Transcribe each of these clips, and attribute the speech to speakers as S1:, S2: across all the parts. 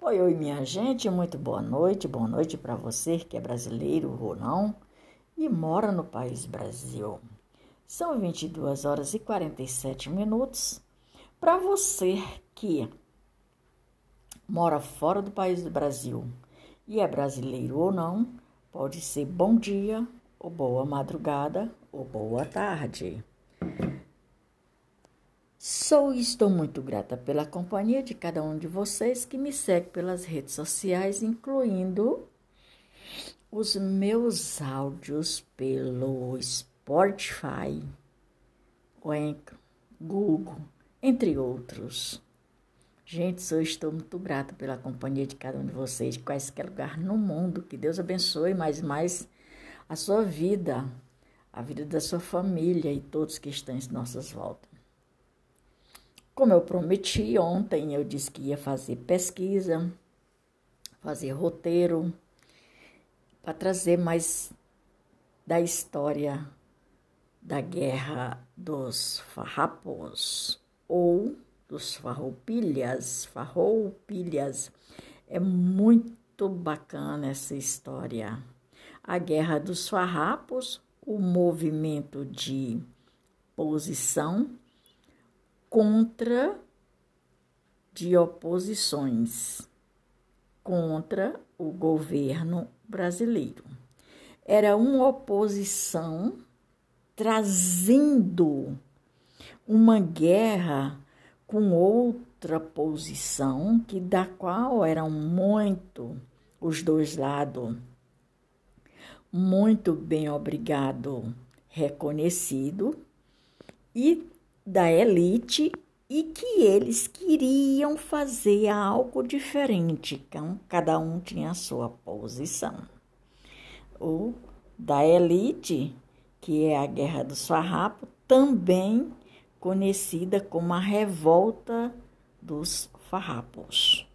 S1: Oi, oi, minha gente, muito boa noite. Boa noite para você que é brasileiro ou não e mora no país Brasil. São 22 horas e 47 minutos. Para você que mora fora do país do Brasil e é brasileiro ou não, pode ser bom dia, ou boa madrugada, ou boa tarde. Sou e estou muito grata pela companhia de cada um de vocês que me segue pelas redes sociais, incluindo os meus áudios pelo Spotify, Google, entre outros. Gente, sou estou muito grata pela companhia de cada um de vocês, de quaisquer lugar no mundo. Que Deus abençoe mais mais a sua vida, a vida da sua família e todos que estão em nossas voltas. Como eu prometi ontem, eu disse que ia fazer pesquisa, fazer roteiro, para trazer mais da história da guerra dos farrapos ou dos farroupilhas, farroupilhas. É muito bacana essa história. A guerra dos farrapos, o movimento de posição contra de oposições contra o governo brasileiro. Era uma oposição trazendo uma guerra com outra posição que da qual eram muito os dois lados muito bem obrigado reconhecido e da elite e que eles queriam fazer algo diferente, então cada um tinha a sua posição. O da elite, que é a Guerra do Farrapo, também conhecida como a Revolta dos Farrapos.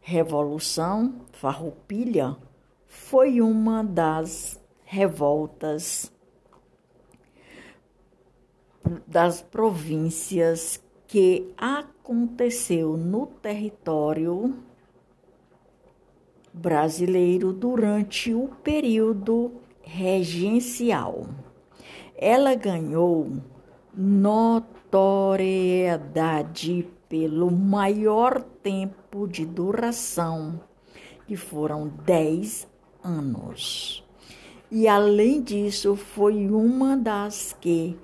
S1: Revolução Farroupilha foi uma das revoltas das províncias que aconteceu no território brasileiro durante o período regencial. Ela ganhou notoriedade pelo maior tempo de duração, que foram 10 anos. E além disso, foi uma das que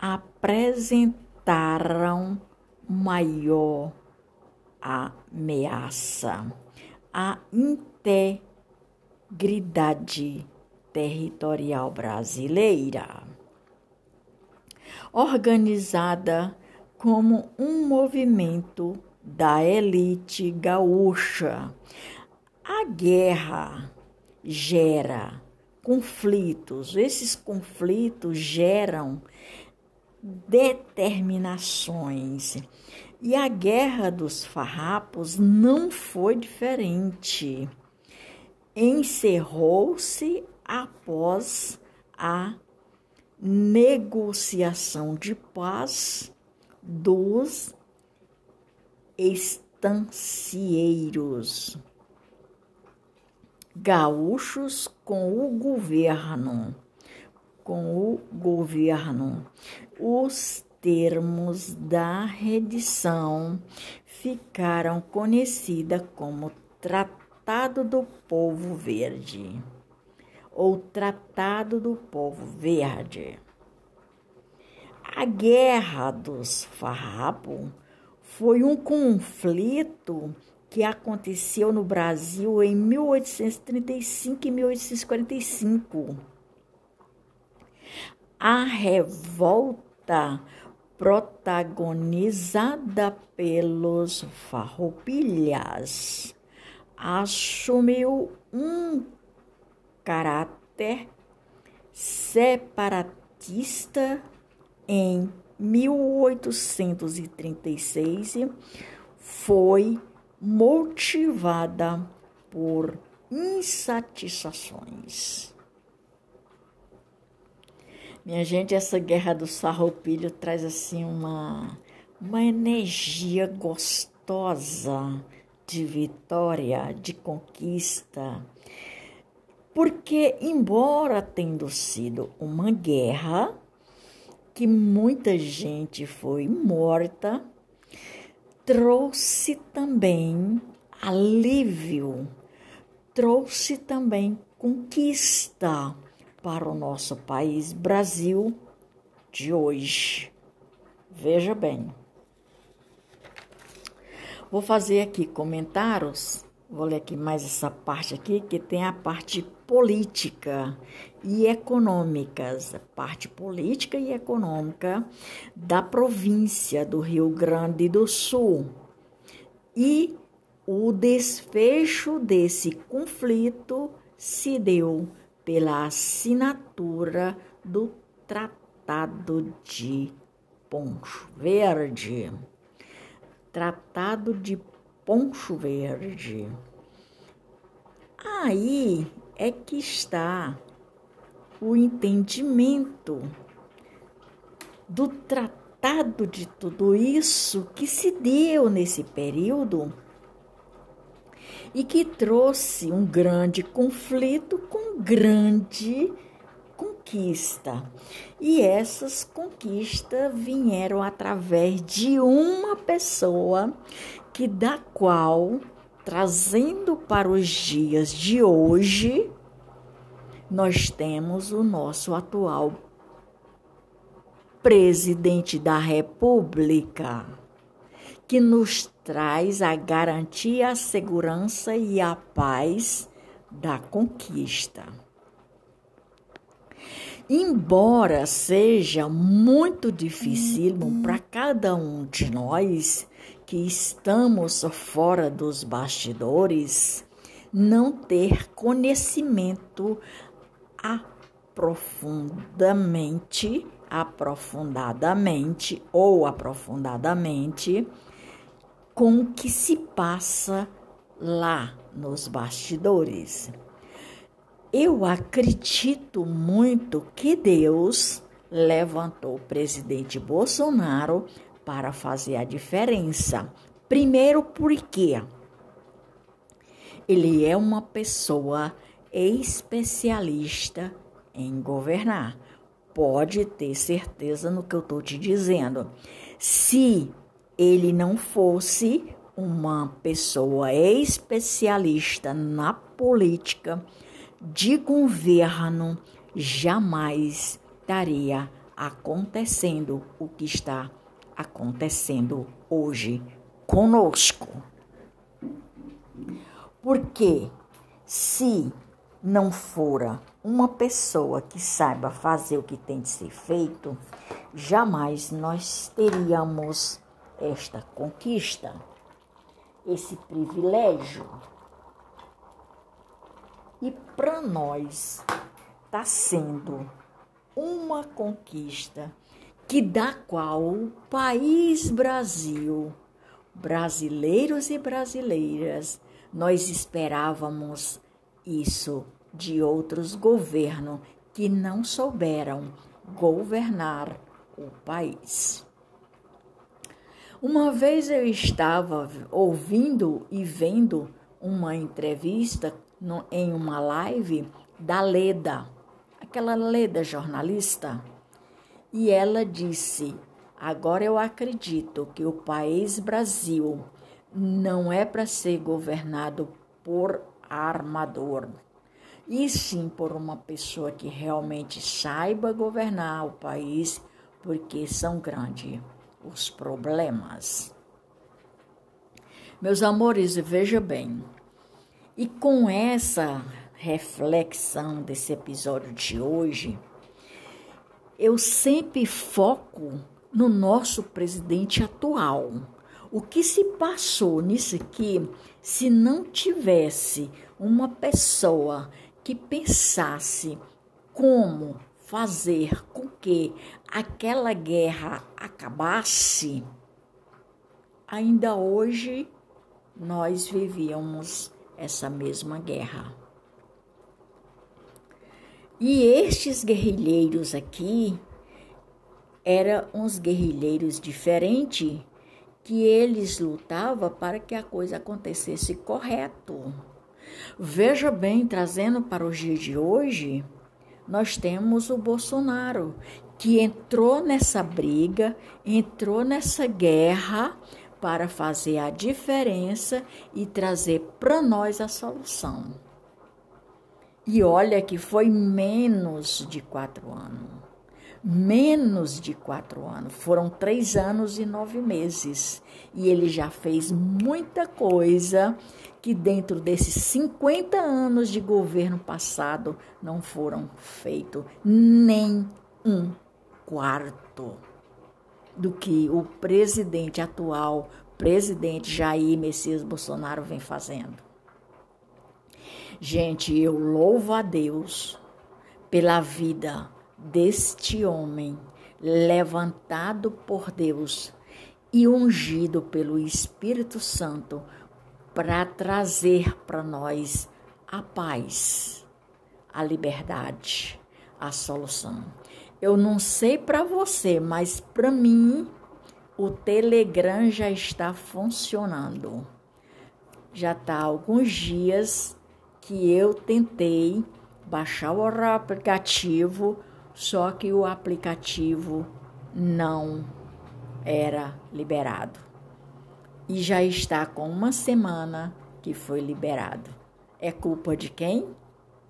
S1: apresentaram maior ameaça à integridade territorial brasileira, organizada como um movimento da elite gaúcha. A guerra gera conflitos, esses conflitos geram determinações. E a guerra dos farrapos não foi diferente. Encerrou-se após a negociação de paz dos estancieiros gaúchos com o governo com o governo. Os termos da redição ficaram conhecidas como Tratado do Povo Verde ou Tratado do Povo Verde. A Guerra dos Farrapos foi um conflito que aconteceu no Brasil em 1835 e 1845 a revolta protagonizada pelos farroupilhas assumiu um caráter separatista em 1836 foi motivada por insatisfações minha gente, essa guerra do sarroupilho traz assim uma, uma energia gostosa de vitória, de conquista. Porque, embora tendo sido uma guerra, que muita gente foi morta, trouxe também alívio, trouxe também conquista para o nosso país Brasil de hoje. Veja bem. Vou fazer aqui comentários. Vou ler aqui mais essa parte aqui, que tem a parte política e econômicas, a parte política e econômica da província do Rio Grande do Sul. E o desfecho desse conflito se deu pela assinatura do Tratado de Poncho Verde. Tratado de Poncho Verde. Aí é que está o entendimento do tratado de tudo isso que se deu nesse período e que trouxe um grande conflito com grande conquista. E essas conquistas vieram através de uma pessoa que da qual trazendo para os dias de hoje nós temos o nosso atual presidente da República que nos traz a garantia, a segurança e a paz da conquista. Embora seja muito difícil para cada um de nós que estamos fora dos bastidores, não ter conhecimento aprofundamente, aprofundadamente ou aprofundadamente com o que se passa lá nos bastidores. Eu acredito muito que Deus levantou o presidente Bolsonaro para fazer a diferença. Primeiro, porque ele é uma pessoa especialista em governar. Pode ter certeza no que eu estou te dizendo. Se ele não fosse uma pessoa especialista na política de governo, jamais estaria acontecendo o que está acontecendo hoje conosco. Porque se não fora uma pessoa que saiba fazer o que tem de ser feito, jamais nós teríamos esta conquista, esse privilégio. E para nós está sendo uma conquista que da qual o país Brasil, brasileiros e brasileiras, nós esperávamos isso de outros governos que não souberam governar o país. Uma vez eu estava ouvindo e vendo uma entrevista no, em uma live da Leda, aquela Leda jornalista, e ela disse: Agora eu acredito que o país Brasil não é para ser governado por armador, e sim por uma pessoa que realmente saiba governar o país, porque são grandes os problemas. Meus amores, veja bem, e com essa reflexão desse episódio de hoje, eu sempre foco no nosso presidente atual. O que se passou nisso aqui, se não tivesse uma pessoa que pensasse como fazer com que aquela guerra acabasse, ainda hoje nós vivíamos essa mesma guerra. E estes guerrilheiros aqui eram uns guerrilheiros diferentes que eles lutavam para que a coisa acontecesse correto. Veja bem, trazendo para os dias de hoje, nós temos o Bolsonaro, que entrou nessa briga, entrou nessa guerra para fazer a diferença e trazer para nós a solução. E olha que foi menos de quatro anos. Menos de quatro anos. Foram três anos e nove meses. E ele já fez muita coisa que dentro desses 50 anos de governo passado não foram feitos nem um quarto do que o presidente atual, presidente Jair Messias Bolsonaro, vem fazendo. Gente, eu louvo a Deus pela vida deste homem levantado por Deus e ungido pelo Espírito Santo para trazer para nós a paz, a liberdade, a solução. Eu não sei para você, mas para mim o Telegram já está funcionando. Já está alguns dias que eu tentei baixar o aplicativo, só que o aplicativo não era liberado. E já está com uma semana que foi liberado. É culpa de quem?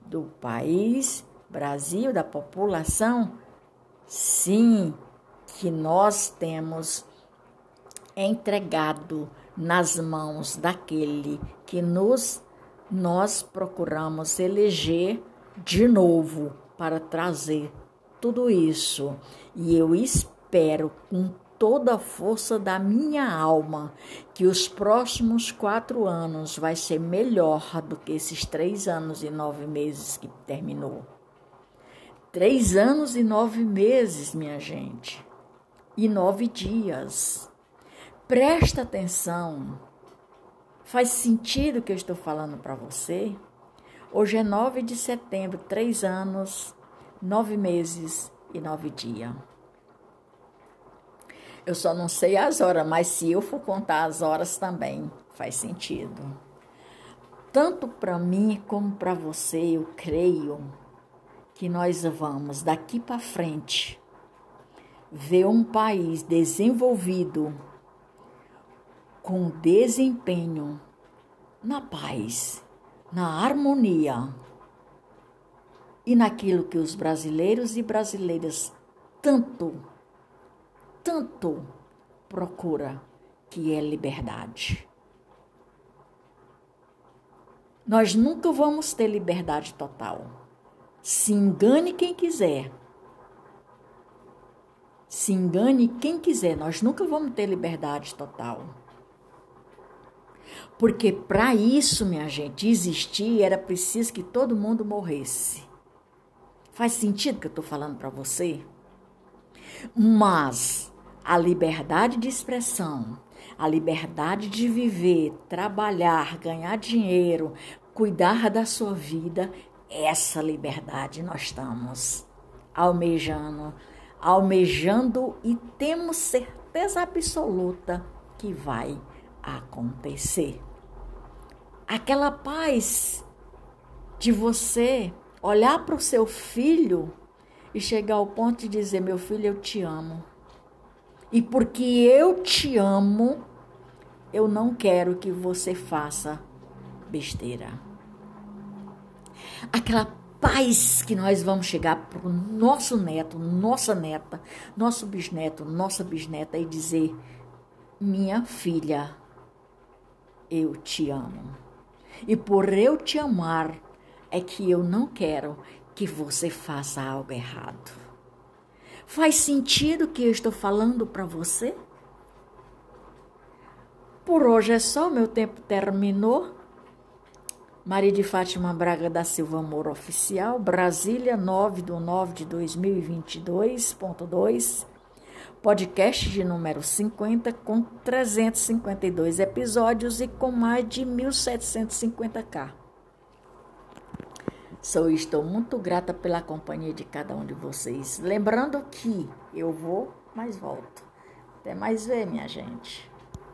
S1: Do país, Brasil, da população? Sim, que nós temos entregado nas mãos daquele que nos nós procuramos eleger de novo para trazer tudo isso. E eu espero com toda a força da minha alma que os próximos quatro anos vai ser melhor do que esses três anos e nove meses que terminou. Três anos e nove meses, minha gente, e nove dias. Presta atenção. Faz sentido o que eu estou falando para você? Hoje é 9 de setembro, três anos, nove meses e nove dias. Eu só não sei as horas, mas se eu for contar as horas também faz sentido. Tanto para mim como para você, eu creio que nós vamos daqui para frente ver um país desenvolvido com desempenho na paz, na harmonia e naquilo que os brasileiros e brasileiras tanto, tanto procura, que é liberdade. Nós nunca vamos ter liberdade total se engane quem quiser. Se engane quem quiser. Nós nunca vamos ter liberdade total. Porque para isso, minha gente, existir era preciso que todo mundo morresse. Faz sentido que eu estou falando para você? Mas a liberdade de expressão, a liberdade de viver, trabalhar, ganhar dinheiro, cuidar da sua vida essa liberdade nós estamos almejando, almejando e temos certeza absoluta que vai acontecer. Aquela paz de você olhar para o seu filho e chegar ao ponto de dizer: Meu filho, eu te amo. E porque eu te amo, eu não quero que você faça besteira aquela paz que nós vamos chegar para o nosso neto, nossa neta, nosso bisneto, nossa bisneta e dizer: Minha filha, eu te amo. E por eu te amar, é que eu não quero que você faça algo errado. Faz sentido o que eu estou falando para você? Por hoje é só, meu tempo terminou. Maria de Fátima Braga da Silva Amor Oficial, Brasília, 9 de 9 de 2022.2, podcast de número 50, com 352 episódios e com mais de 1.750k. Sou estou muito grata pela companhia de cada um de vocês. Lembrando que eu vou, mas volto. Até mais ver, minha gente.